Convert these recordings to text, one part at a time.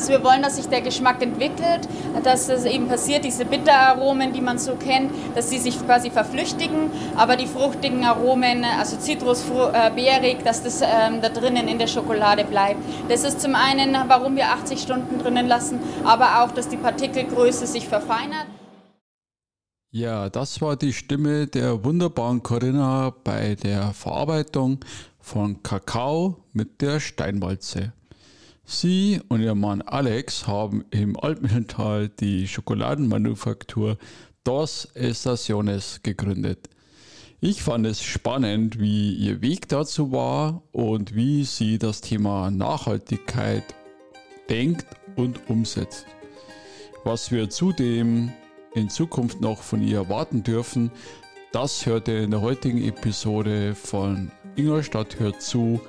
dass wir wollen, dass sich der Geschmack entwickelt, dass es eben passiert, diese Bitteraromen, die man so kennt, dass sie sich quasi verflüchtigen, aber die fruchtigen Aromen, also Zitrus, äh, beerig, dass das ähm, da drinnen in der Schokolade bleibt. Das ist zum einen, warum wir 80 Stunden drinnen lassen, aber auch, dass die Partikelgröße sich verfeinert. Ja, das war die Stimme der wunderbaren Corinna bei der Verarbeitung von Kakao mit der Steinwalze. Sie und ihr Mann Alex haben im Altmühlental die Schokoladenmanufaktur Dos Estaciones gegründet. Ich fand es spannend, wie ihr Weg dazu war und wie sie das Thema Nachhaltigkeit denkt und umsetzt. Was wir zudem in Zukunft noch von ihr erwarten dürfen, das hört ihr in der heutigen Episode von Ingolstadt hört zu,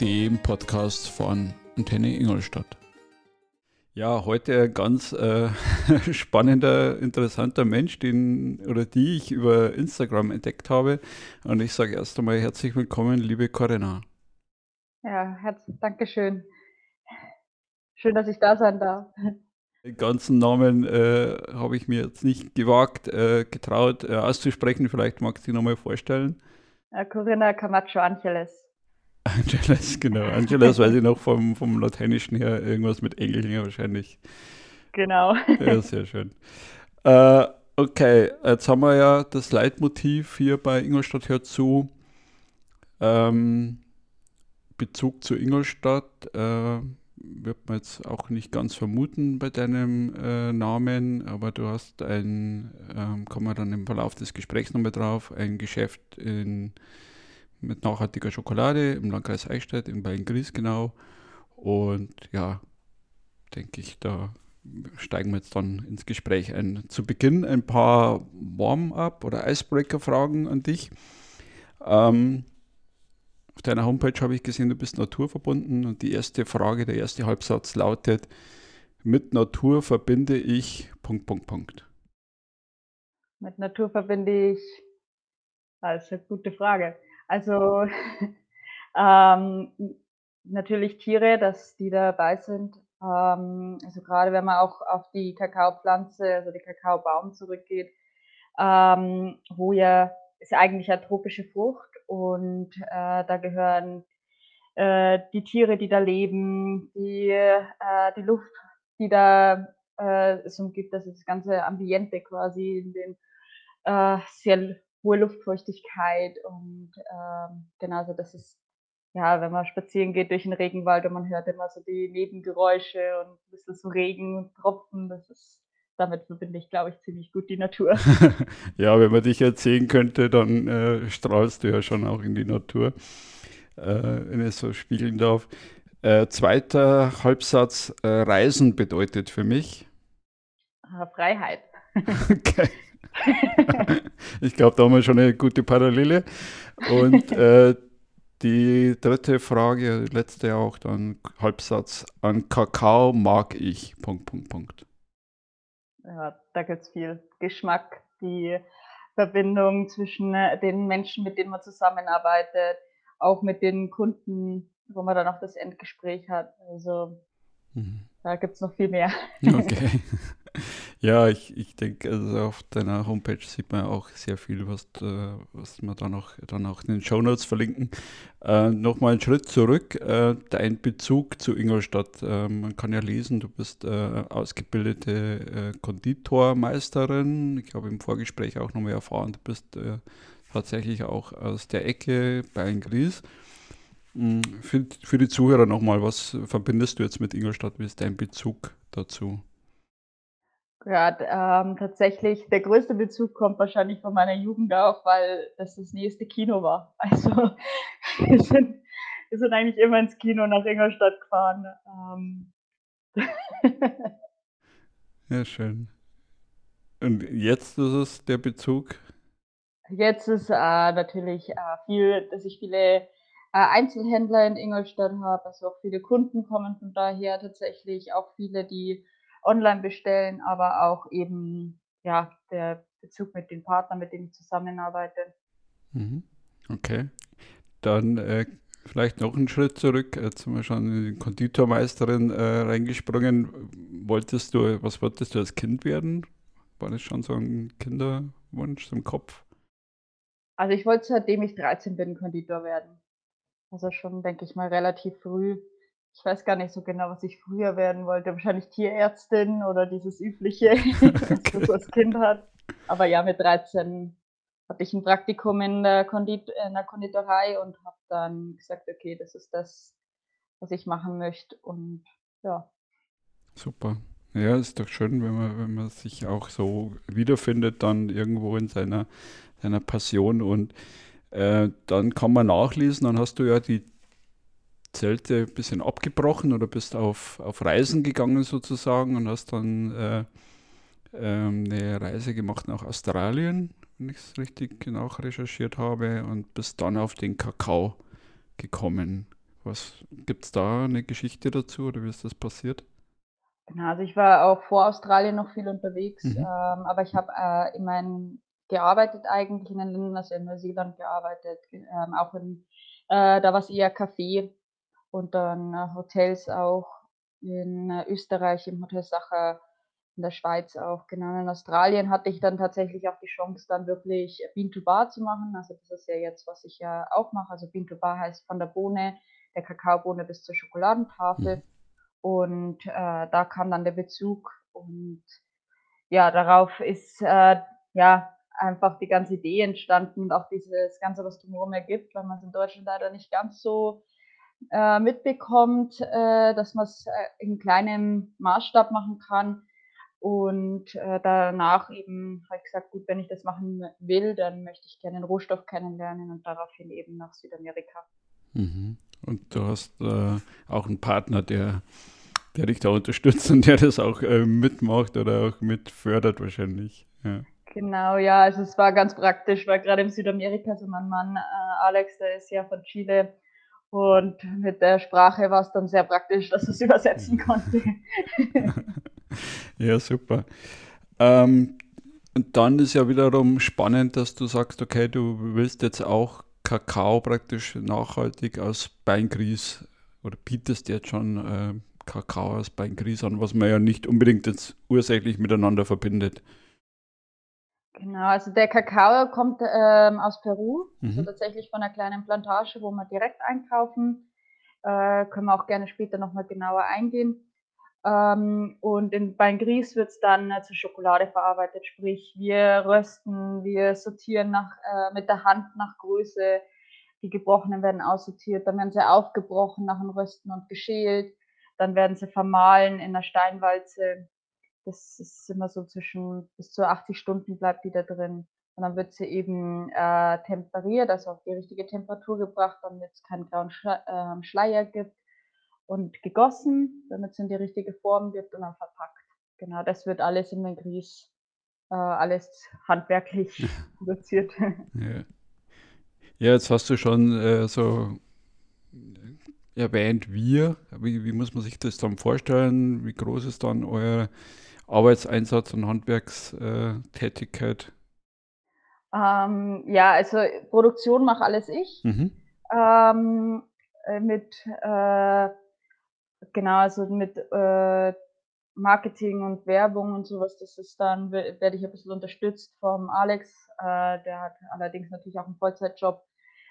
dem Podcast von Antenne Ingolstadt. Ja, heute ein ganz äh, spannender, interessanter Mensch, den oder die ich über Instagram entdeckt habe. Und ich sage erst einmal herzlich willkommen, liebe Corinna. Ja, herzlich Dankeschön. Schön, dass ich da sein darf. Den ganzen Namen äh, habe ich mir jetzt nicht gewagt, äh, getraut äh, auszusprechen. Vielleicht magst du dich nochmal vorstellen. Corinna Camacho Angeles. Angeles, genau. Angeles weiß ich noch vom, vom Lateinischen her irgendwas mit Engelchen wahrscheinlich. Genau. Ja, sehr schön. Äh, okay, jetzt haben wir ja das Leitmotiv hier bei Ingolstadt hört zu. Ähm, Bezug zu Ingolstadt. Äh, wird man jetzt auch nicht ganz vermuten bei deinem äh, Namen, aber du hast ein, ähm, kommen wir dann im Verlauf des Gesprächs nochmal drauf, ein Geschäft in, mit nachhaltiger Schokolade im Landkreis Eichstätt, in Bayern-Gries genau. Und ja, denke ich, da steigen wir jetzt dann ins Gespräch ein. Zu Beginn ein paar Warm-up- oder Icebreaker-Fragen an dich. Ähm, auf deiner Homepage habe ich gesehen, du bist naturverbunden und die erste Frage, der erste Halbsatz lautet, mit Natur verbinde ich Punkt, Punkt, Punkt. Mit Natur verbinde ich, das ist eine gute Frage. Also ähm, natürlich Tiere, dass die dabei sind. Ähm, also gerade wenn man auch auf die Kakaopflanze, also die Kakaobaum zurückgeht, ähm, wo ja ist ja eigentlich eine tropische Frucht und äh, da gehören äh, die Tiere, die da leben, die, äh, die Luft, die da äh, es umgibt, also das ganze Ambiente quasi, in äh, sehr hohe Luftfeuchtigkeit und äh, genauso, das ist ja, wenn man spazieren geht durch den Regenwald und man hört immer so die Nebengeräusche und ein bisschen so Regen und Tropfen, das ist damit verbinde ich, glaube ich, ziemlich gut die Natur. ja, wenn man dich jetzt sehen könnte, dann äh, strahlst du ja schon auch in die Natur, äh, wenn es so spiegeln darf. Äh, zweiter Halbsatz, äh, Reisen bedeutet für mich? Ah, Freiheit. okay. ich glaube, da haben wir schon eine gute Parallele. Und äh, die dritte Frage, letzte auch dann Halbsatz, an Kakao mag ich, Punkt, Punkt, Punkt ja, da gibt es viel Geschmack, die Verbindung zwischen äh, den Menschen, mit denen man zusammenarbeitet, auch mit den Kunden, wo man dann auch das Endgespräch hat. Also mhm. da gibt es noch viel mehr. Okay. Ja, ich, ich denke, also auf deiner Homepage sieht man auch sehr viel, was, äh, was wir dann auch, dann auch in den Show Notes verlinken. Äh, Nochmal einen Schritt zurück, äh, dein Bezug zu Ingolstadt. Äh, man kann ja lesen, du bist äh, ausgebildete äh, Konditormeisterin. Ich habe im Vorgespräch auch nochmal erfahren, du bist tatsächlich auch aus der Ecke bei Gries. Hm, für, für die Zuhörer nochmal, was verbindest du jetzt mit Ingolstadt? Wie ist dein Bezug dazu? Ja, ähm, tatsächlich, der größte Bezug kommt wahrscheinlich von meiner Jugend auf, weil das das nächste Kino war. Also wir sind, wir sind eigentlich immer ins Kino nach Ingolstadt gefahren. Ähm. Ja, schön. Und jetzt ist es der Bezug? Jetzt ist äh, natürlich äh, viel, dass ich viele äh, Einzelhändler in Ingolstadt habe, also auch viele Kunden kommen von daher tatsächlich, auch viele, die online bestellen, aber auch eben ja, der Bezug mit den Partnern, mit denen ich zusammenarbeite. Mhm. Okay. Dann äh, Vielleicht noch einen Schritt zurück. Jetzt sind wir schon in die Konditormeisterin äh, reingesprungen. Wolltest du, was wolltest du als Kind werden? War das schon so ein Kinderwunsch im Kopf? Also ich wollte seitdem ich 13 bin Konditor werden. Also schon, denke ich mal, relativ früh. Ich weiß gar nicht so genau, was ich früher werden wollte. Wahrscheinlich Tierärztin oder dieses übliche, was man so als Kind hat. Aber ja, mit 13 hatte ich ein Praktikum in der, Kondit in der Konditorei und habe dann gesagt, okay, das ist das, was ich machen möchte. Und ja. Super. Ja, ist doch schön, wenn man, wenn man sich auch so wiederfindet, dann irgendwo in seiner, seiner Passion. Und äh, dann kann man nachlesen, dann hast du ja die Zelte ein bisschen abgebrochen oder bist auf, auf Reisen gegangen sozusagen und hast dann äh, ähm, eine Reise gemacht nach Australien, wenn ich es richtig genau recherchiert habe, und bist dann auf den Kakao gekommen. Was gibt es da eine Geschichte dazu oder wie ist das passiert? Genau, also ich war auch vor Australien noch viel unterwegs, mhm. ähm, aber ich habe äh, immerhin gearbeitet eigentlich in den Ländern, also in Neuseeland gearbeitet, ähm, auch in, äh, da war es eher Kaffee und dann äh, Hotels auch in äh, Österreich im Hotel Sacher, in der Schweiz auch, genau. In Australien hatte ich dann tatsächlich auch die Chance, dann wirklich Bean to Bar zu machen. Also das ist ja jetzt, was ich ja auch mache. Also Bean to Bar heißt von der Bohne, der Kakaobohne bis zur Schokoladentafel. Mhm. Und äh, da kam dann der Bezug und ja, darauf ist äh, ja einfach die ganze Idee entstanden und auch dieses Ganze, was drumherum ergibt, weil man es in Deutschland leider nicht ganz so äh, mitbekommt, äh, dass man es äh, in kleinem Maßstab machen kann. Und äh, danach eben habe ich gesagt, gut, wenn ich das machen will, dann möchte ich gerne den Rohstoff kennenlernen und daraufhin eben nach Südamerika. Mhm. Und du hast äh, auch einen Partner, der, der dich da unterstützt und der das auch äh, mitmacht oder auch mitfördert wahrscheinlich. Ja. Genau, ja, also es war ganz praktisch, weil gerade in Südamerika, so mein Mann äh, Alex, der ist ja von Chile und mit der Sprache war es dann sehr praktisch, dass es übersetzen mhm. konnte. ja, super. Ähm, und dann ist ja wiederum spannend, dass du sagst, okay, du willst jetzt auch Kakao praktisch nachhaltig aus Beingrieß oder bietest jetzt schon äh, Kakao aus Beingrieß an, was man ja nicht unbedingt jetzt ursächlich miteinander verbindet. Genau, also der Kakao kommt ähm, aus Peru, also mhm. also tatsächlich von einer kleinen Plantage, wo wir direkt einkaufen. Äh, können wir auch gerne später nochmal genauer eingehen. Ähm, und in Beingries wird es dann äh, zur Schokolade verarbeitet, sprich wir rösten, wir sortieren nach, äh, mit der Hand nach Größe. Die gebrochenen werden aussortiert, dann werden sie aufgebrochen nach dem Rösten und geschält. Dann werden sie vermahlen in der Steinwalze das ist immer so zwischen bis zu 80 Stunden bleibt die da drin. Und dann wird sie eben äh, temperiert, also auf die richtige Temperatur gebracht, damit es keinen grauen äh, Schleier gibt. Und gegossen, damit es in die richtige Form gibt und dann verpackt. Genau, das wird alles in den Grieß, äh, alles handwerklich produziert. Ja. ja. jetzt hast du schon äh, so erwähnt, wir. Wie, wie muss man sich das dann vorstellen? Wie groß ist dann euer Arbeitseinsatz und Handwerkstätigkeit? Ähm, ja, also Produktion mache alles ich. Mhm. Ähm, äh, mit äh, genau, also mit äh, Marketing und Werbung und sowas, das ist dann, werde ich ein bisschen unterstützt vom Alex. Äh, der hat allerdings natürlich auch einen Vollzeitjob.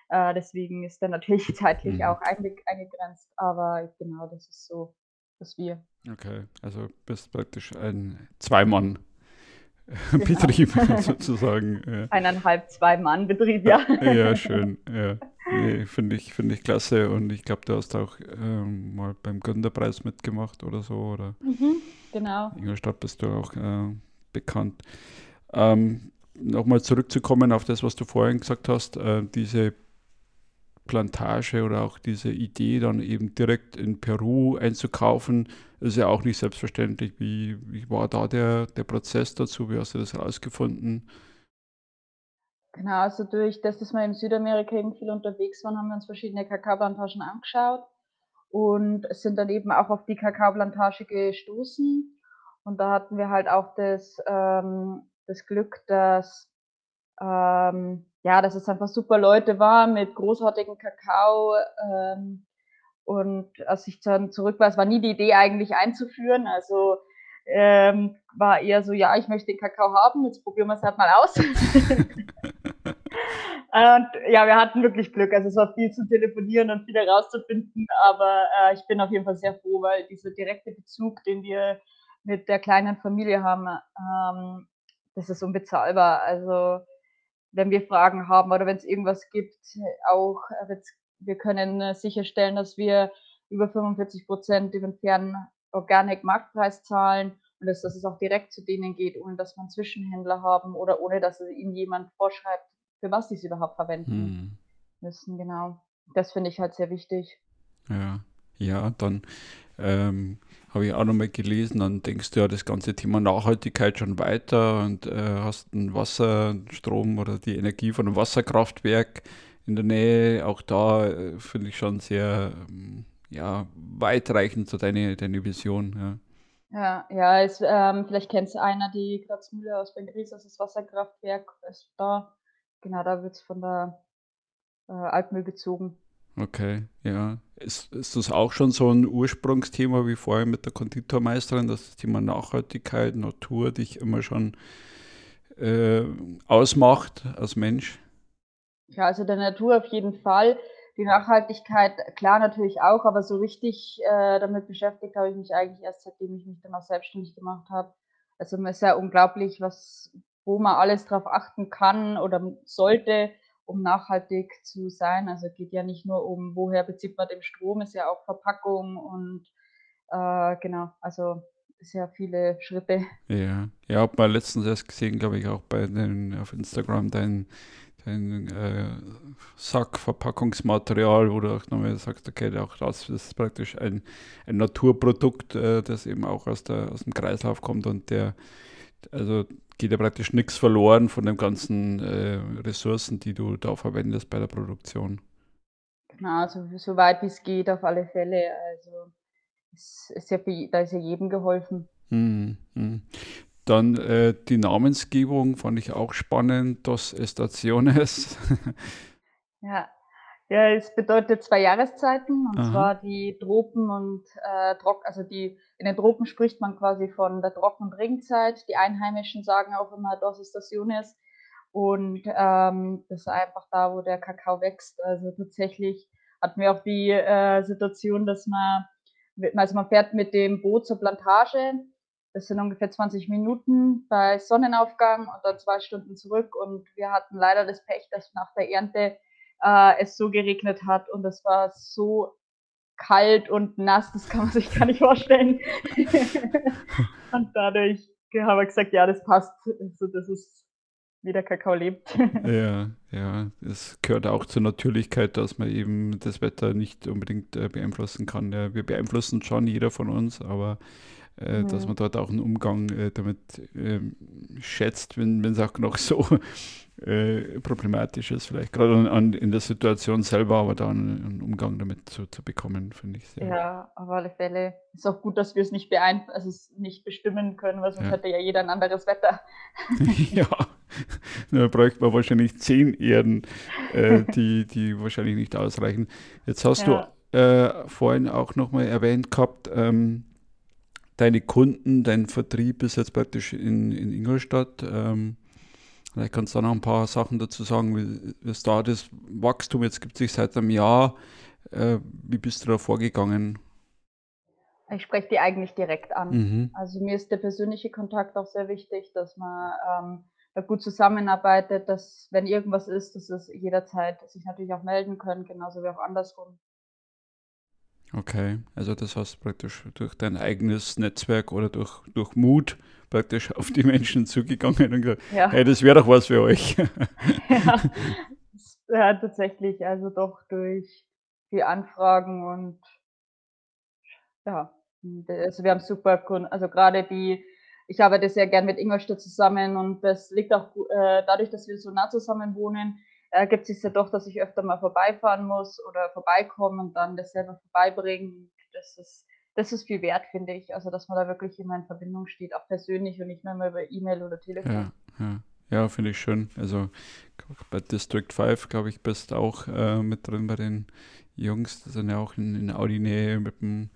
Äh, deswegen ist er natürlich zeitlich mhm. auch eingegrenzt. Aber genau, das ist so dass wir. Okay, also bist praktisch ein Zweimann-Betrieb genau. sozusagen. Ja. Eineinhalb, Zwei-Mann-Betrieb, ja. Ja, schön. Ja. Nee, Finde ich, find ich klasse und ich glaube, du hast auch ähm, mal beim Gründerpreis mitgemacht oder so. Oder mhm, genau. In Ingolstadt bist du auch äh, bekannt. Ähm, Nochmal zurückzukommen auf das, was du vorhin gesagt hast, äh, diese Plantage oder auch diese Idee, dann eben direkt in Peru einzukaufen, ist ja auch nicht selbstverständlich. Wie, wie war da der, der Prozess dazu? Wie hast du das herausgefunden? Genau, also durch das, dass wir in Südamerika eben viel unterwegs waren, haben wir uns verschiedene Kakaoplantagen angeschaut und sind dann eben auch auf die Kakaoplantage gestoßen. Und da hatten wir halt auch das, ähm, das Glück, dass ähm, ja, dass es einfach super Leute waren mit großartigem Kakao. Ähm, und als ich dann zurück war, es war nie die Idee eigentlich einzuführen. Also ähm, war eher so, ja, ich möchte den Kakao haben, jetzt probieren wir es halt mal aus. und ja, wir hatten wirklich Glück. Also es war viel zu telefonieren und viel herauszufinden, aber äh, ich bin auf jeden Fall sehr froh, weil dieser direkte Bezug, den wir mit der kleinen Familie haben, ähm, das ist unbezahlbar. Also wenn wir Fragen haben oder wenn es irgendwas gibt, auch wir können sicherstellen, dass wir über 45 Prozent über den fairen Organic-Marktpreis zahlen und dass, dass es auch direkt zu denen geht, ohne dass man Zwischenhändler haben oder ohne dass ihnen jemand vorschreibt, für was sie es überhaupt verwenden hm. müssen. Genau. Das finde ich halt sehr wichtig. Ja, ja, dann ähm, habe ich auch nochmal gelesen, dann denkst du ja das ganze Thema Nachhaltigkeit schon weiter und äh, hast einen Wasserstrom oder die Energie von einem Wasserkraftwerk in der Nähe. Auch da äh, finde ich schon sehr ähm, ja, weitreichend so deine, deine Vision. Ja. Ja, ja, es, ähm, vielleicht kennst du einer, die Kratzmühle aus Bengries, das ist Wasserkraftwerk, ist da, genau, da wird es von der äh, Altmühl gezogen. Okay, ja. Ist, ist das auch schon so ein Ursprungsthema wie vorher mit der Konditormeisterin, dass das Thema Nachhaltigkeit, Natur dich immer schon äh, ausmacht als Mensch? Ja, also der Natur auf jeden Fall. Die Nachhaltigkeit, klar natürlich auch, aber so richtig äh, damit beschäftigt habe ich mich eigentlich erst, seitdem ich mich dann auch selbstständig gemacht habe. Also es ist ja unglaublich, was, wo man alles drauf achten kann oder sollte, um nachhaltig zu sein. Also geht ja nicht nur um, woher bezieht man den Strom, ist ja auch Verpackung und äh, genau, also ja viele Schritte. Ja, ja, habe mal letztens erst gesehen, glaube ich, auch bei den auf Instagram dein ein äh, Sack Verpackungsmaterial, wo du auch nochmal sagst, okay, auch das ist praktisch ein, ein Naturprodukt, äh, das eben auch aus, der, aus dem Kreislauf kommt und der, also geht ja praktisch nichts verloren von den ganzen äh, Ressourcen, die du da verwendest bei der Produktion. Genau, also so weit wie es geht, auf alle Fälle. Also es ist ja für, da ist ja jedem geholfen. Hm, hm. Dann äh, die Namensgebung fand ich auch spannend, Dos Estaciones. ja. Ja, es bedeutet zwei Jahreszeiten, und Aha. zwar die Tropen und äh, Trock, also die, in den Tropen spricht man quasi von der Trocken- und Regenzeit. Die Einheimischen sagen auch immer Dos Estaciones. Und ähm, das ist einfach da, wo der Kakao wächst. Also tatsächlich hatten wir auch die äh, Situation, dass man, also man fährt mit dem Boot zur Plantage das sind ungefähr 20 Minuten bei Sonnenaufgang und dann zwei Stunden zurück. Und wir hatten leider das Pech, dass nach der Ernte äh, es so geregnet hat und es war so kalt und nass, das kann man sich gar nicht vorstellen. und dadurch haben wir gesagt, ja, das passt. Also das ist wie der Kakao lebt. ja, ja, es gehört auch zur Natürlichkeit, dass man eben das Wetter nicht unbedingt äh, beeinflussen kann. Ja, wir beeinflussen schon jeder von uns, aber äh, mhm. dass man dort auch einen Umgang äh, damit äh, schätzt, wenn es auch noch so äh, problematisch ist, vielleicht gerade an, an, in der Situation selber, aber dann einen Umgang damit zu, zu bekommen, finde ich sehr. Ja, auf alle Fälle. Ist auch gut, dass wir es nicht beeinflussen, also es nicht bestimmen können, weil sonst ja. hätte ja jeder ein anderes Wetter. ja, da bräuchte man wahrscheinlich zehn Erden, äh, die, die wahrscheinlich nicht ausreichen. Jetzt hast ja. du äh, vorhin auch nochmal erwähnt gehabt, ähm, deine Kunden, dein Vertrieb ist jetzt praktisch in, in Ingolstadt. Ähm, vielleicht kannst du da noch ein paar Sachen dazu sagen, wie, wie ist da das Wachstum jetzt gibt sich seit einem Jahr. Äh, wie bist du da vorgegangen? Ich spreche die eigentlich direkt an. Mhm. Also mir ist der persönliche Kontakt auch sehr wichtig, dass man ähm, da gut zusammenarbeitet, dass wenn irgendwas ist, dass es jederzeit sich natürlich auch melden können, genauso wie auch andersrum. Okay, also das heißt praktisch durch dein eigenes Netzwerk oder durch, durch Mut praktisch auf die Menschen zugegangen und gesagt, ja. hey, das wäre doch was für euch. ja, ja, tatsächlich, also doch durch die Anfragen und ja, also wir haben super Kunden, also gerade die, ich arbeite sehr gern mit Ingolstadt zusammen und das liegt auch äh, dadurch, dass wir so nah zusammen wohnen, ergibt sich ja doch, dass ich öfter mal vorbeifahren muss oder vorbeikomme und dann das selber vorbeibringen. Das ist, das ist viel wert, finde ich. Also, dass man da wirklich immer in Verbindung steht, auch persönlich und nicht nur immer über E-Mail oder Telefon. Ja, ja. ja, finde ich schön. Also bei District 5, glaube ich, bist auch äh, mit drin bei den Jungs. Die sind ja auch in, in Audi-Nähe mit einem,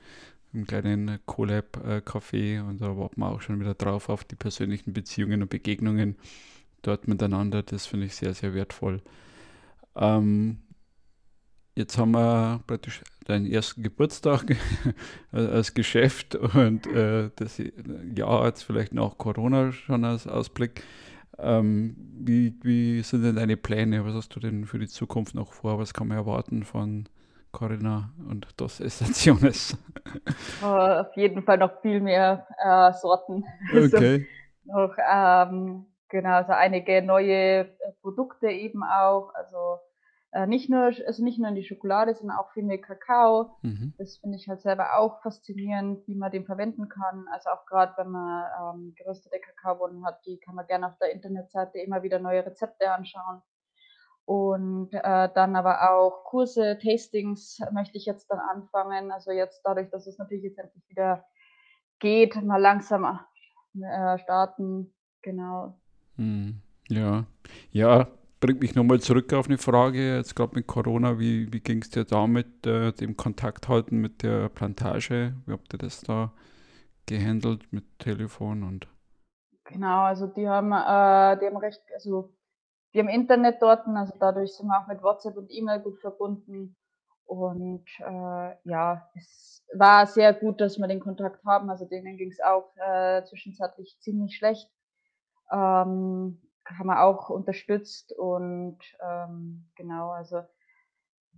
kleinen Colab-Café äh, und da warten wir auch schon wieder drauf auf die persönlichen Beziehungen und Begegnungen dort miteinander. Das finde ich sehr, sehr wertvoll. Ähm, jetzt haben wir praktisch deinen ersten Geburtstag als Geschäft und äh, das Jahr jetzt vielleicht nach Corona schon als Ausblick. Ähm, wie, wie sind denn deine Pläne? Was hast du denn für die Zukunft noch vor? Was kann man erwarten von Corinna und Dos Estaciones? Oh, auf jeden Fall noch viel mehr äh, Sorten. Also okay. Also noch, ähm, genau, also einige neue Produkte eben auch. Also äh, nicht nur, also nicht nur in die Schokolade, sondern auch viel mehr Kakao. Mhm. Das finde ich halt selber auch faszinierend, wie man den verwenden kann. Also auch gerade, wenn man ähm, geröstete Kakaobohnen hat, die kann man gerne auf der Internetseite immer wieder neue Rezepte anschauen. Und äh, dann aber auch Kurse, Tastings möchte ich jetzt dann anfangen. Also jetzt dadurch, dass es natürlich jetzt endlich wieder geht, mal langsam äh, starten. Genau. Hm. Ja, ja, bringt mich nochmal zurück auf eine Frage, jetzt gerade mit Corona, wie, wie ging es dir da mit äh, dem Kontakt halten mit der Plantage? Wie habt ihr das da gehandelt mit Telefon und? Genau, also die haben, äh, die haben recht, also die haben Internet dort, also dadurch sind wir auch mit WhatsApp und E-Mail gut verbunden. Und äh, ja, es war sehr gut, dass wir den Kontakt haben. Also denen ging es auch äh, zwischenzeitlich ziemlich schlecht. Ähm, haben wir auch unterstützt und ähm, genau, also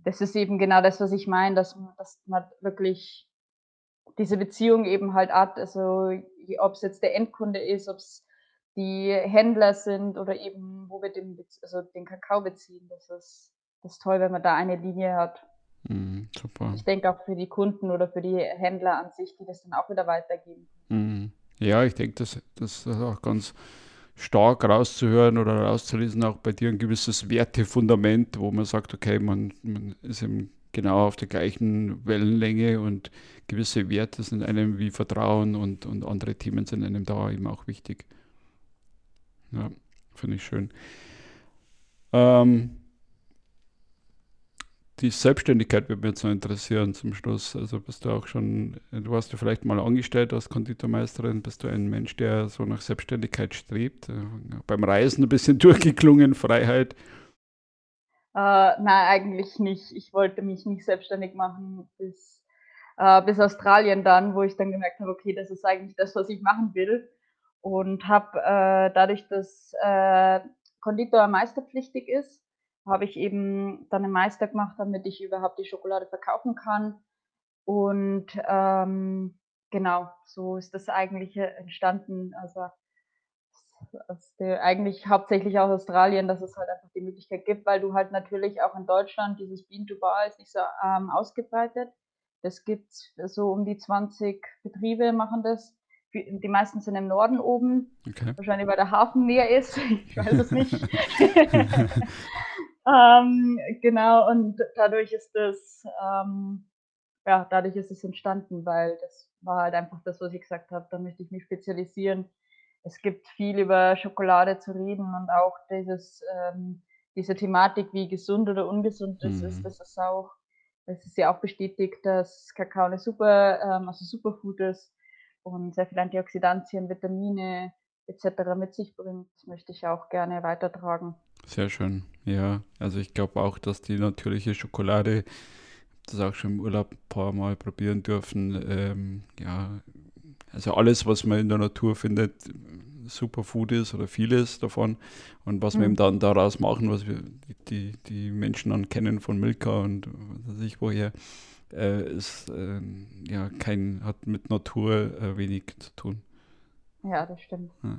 das ist eben genau das, was ich meine, dass, dass man wirklich diese Beziehung eben halt hat, also ob es jetzt der Endkunde ist, ob es die Händler sind oder eben wo wir den, also den Kakao beziehen. Das ist, das ist toll, wenn man da eine Linie hat. Mm, super. Ich denke auch für die Kunden oder für die Händler an sich, die das dann auch wieder weitergeben. Mm. Ja, ich denke, das, das ist auch ganz stark rauszuhören oder rauszulesen, auch bei dir ein gewisses Wertefundament, wo man sagt, okay, man, man ist eben genau auf der gleichen Wellenlänge und gewisse Werte sind einem wie Vertrauen und, und andere Themen sind einem da eben auch wichtig. Ja, finde ich schön. Ähm, die Selbstständigkeit würde mich jetzt noch interessieren zum Schluss. Also bist du auch schon, du warst ja vielleicht mal angestellt als Konditormeisterin, bist du ein Mensch, der so nach Selbstständigkeit strebt? Äh, beim Reisen ein bisschen durchgeklungen, Freiheit? Uh, nein, eigentlich nicht. Ich wollte mich nicht selbstständig machen bis, uh, bis Australien dann, wo ich dann gemerkt habe, okay, das ist eigentlich das, was ich machen will. Und habe uh, dadurch, dass Konditor meisterpflichtig ist, habe ich eben dann einen Meister gemacht, damit ich überhaupt die Schokolade verkaufen kann. Und ähm, genau, so ist das eigentlich entstanden. Also aus der, eigentlich hauptsächlich aus Australien, dass es halt einfach die Möglichkeit gibt, weil du halt natürlich auch in Deutschland dieses Bean to Bar ist nicht so ähm, ausgebreitet. Das gibt so um die 20 Betriebe machen das. Die meisten sind im Norden oben, okay. wahrscheinlich weil der Hafen näher ist. Ich weiß es nicht. Ähm, genau, und dadurch ist es, ähm, ja, dadurch ist es entstanden, weil das war halt einfach das, was ich gesagt habe, da möchte ich mich spezialisieren. Es gibt viel über Schokolade zu reden und auch dieses, ähm, diese Thematik, wie gesund oder ungesund das mhm. ist, das ist auch, das ist ja auch bestätigt, dass Kakao eine super, ähm, also Superfood ist und sehr viele Antioxidantien, Vitamine etc. mit sich bringt. Möchte ich auch gerne weitertragen. Sehr schön. Ja, also ich glaube auch, dass die natürliche Schokolade, das auch schon im Urlaub ein paar Mal probieren dürfen, ähm, ja, also alles, was man in der Natur findet, Superfood ist oder vieles davon und was mhm. wir eben dann daraus machen, was wir die, die Menschen dann kennen von Milka und was weiß ich woher, äh, ist äh, ja kein, hat mit Natur äh, wenig zu tun. Ja, das stimmt. Ja.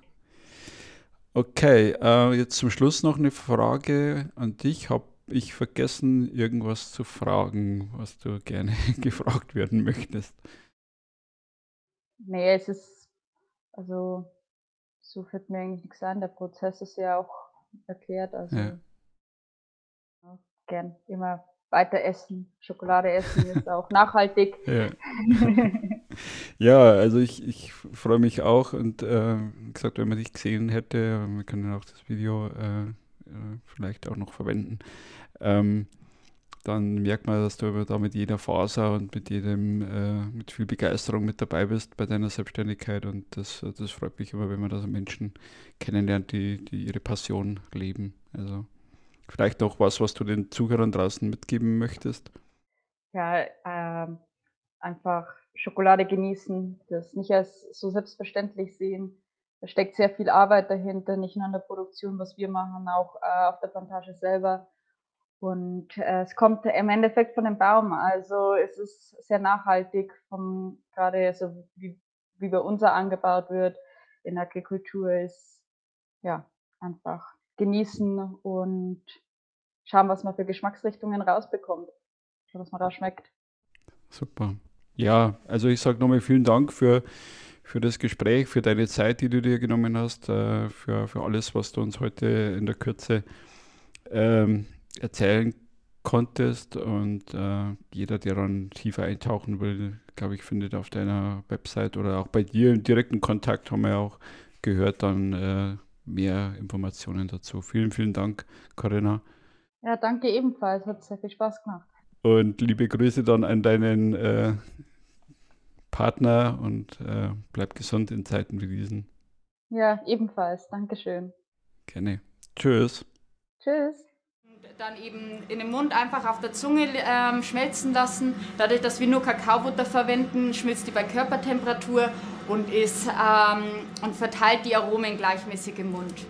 Okay, äh, jetzt zum Schluss noch eine Frage an dich. Habe ich vergessen, irgendwas zu fragen, was du gerne gefragt werden möchtest? Nee, es ist, also, so fällt mir eigentlich nichts an. Der Prozess ist ja auch erklärt. Also, ja. Ja, gern immer weiter essen. Schokolade essen ist auch nachhaltig. Ja. Ja, also ich, ich freue mich auch und äh, gesagt, wenn man dich gesehen hätte, wir können auch das Video äh, äh, vielleicht auch noch verwenden, ähm, dann merkt man, dass du da mit jeder Faser und mit jedem, äh, mit viel Begeisterung mit dabei bist bei deiner Selbstständigkeit und das, das freut mich immer, wenn man da so Menschen kennenlernt, die, die ihre Passion leben. Also vielleicht auch was, was du den Zuhörern draußen mitgeben möchtest. Ja, äh, einfach Schokolade genießen, das nicht als so selbstverständlich sehen. Da steckt sehr viel Arbeit dahinter, nicht nur an der Produktion, was wir machen, auch äh, auf der Plantage selber. Und äh, es kommt im Endeffekt von dem Baum. Also es ist sehr nachhaltig, vom, gerade so wie, wie bei uns angebaut wird in der Agrikultur, ist ja einfach genießen und schauen, was man für Geschmacksrichtungen rausbekommt, was man da schmeckt. Super. Ja, also ich sage nochmal vielen Dank für, für das Gespräch, für deine Zeit, die du dir genommen hast, äh, für, für alles, was du uns heute in der Kürze ähm, erzählen konntest. Und äh, jeder, der dann tiefer eintauchen will, glaube ich, findet auf deiner Website oder auch bei dir im direkten Kontakt, haben wir auch gehört, dann äh, mehr Informationen dazu. Vielen, vielen Dank, Corinna. Ja, danke ebenfalls. Hat sehr viel Spaß gemacht. Und liebe Grüße dann an deinen äh, Partner und äh, bleib gesund in Zeiten wie diesen. Ja, ebenfalls. Dankeschön. Gerne. Tschüss. Tschüss. Dann eben in den Mund einfach auf der Zunge ähm, schmelzen lassen. Dadurch, dass wir nur Kakaobutter verwenden, schmilzt die bei Körpertemperatur und, ist, ähm, und verteilt die Aromen gleichmäßig im Mund.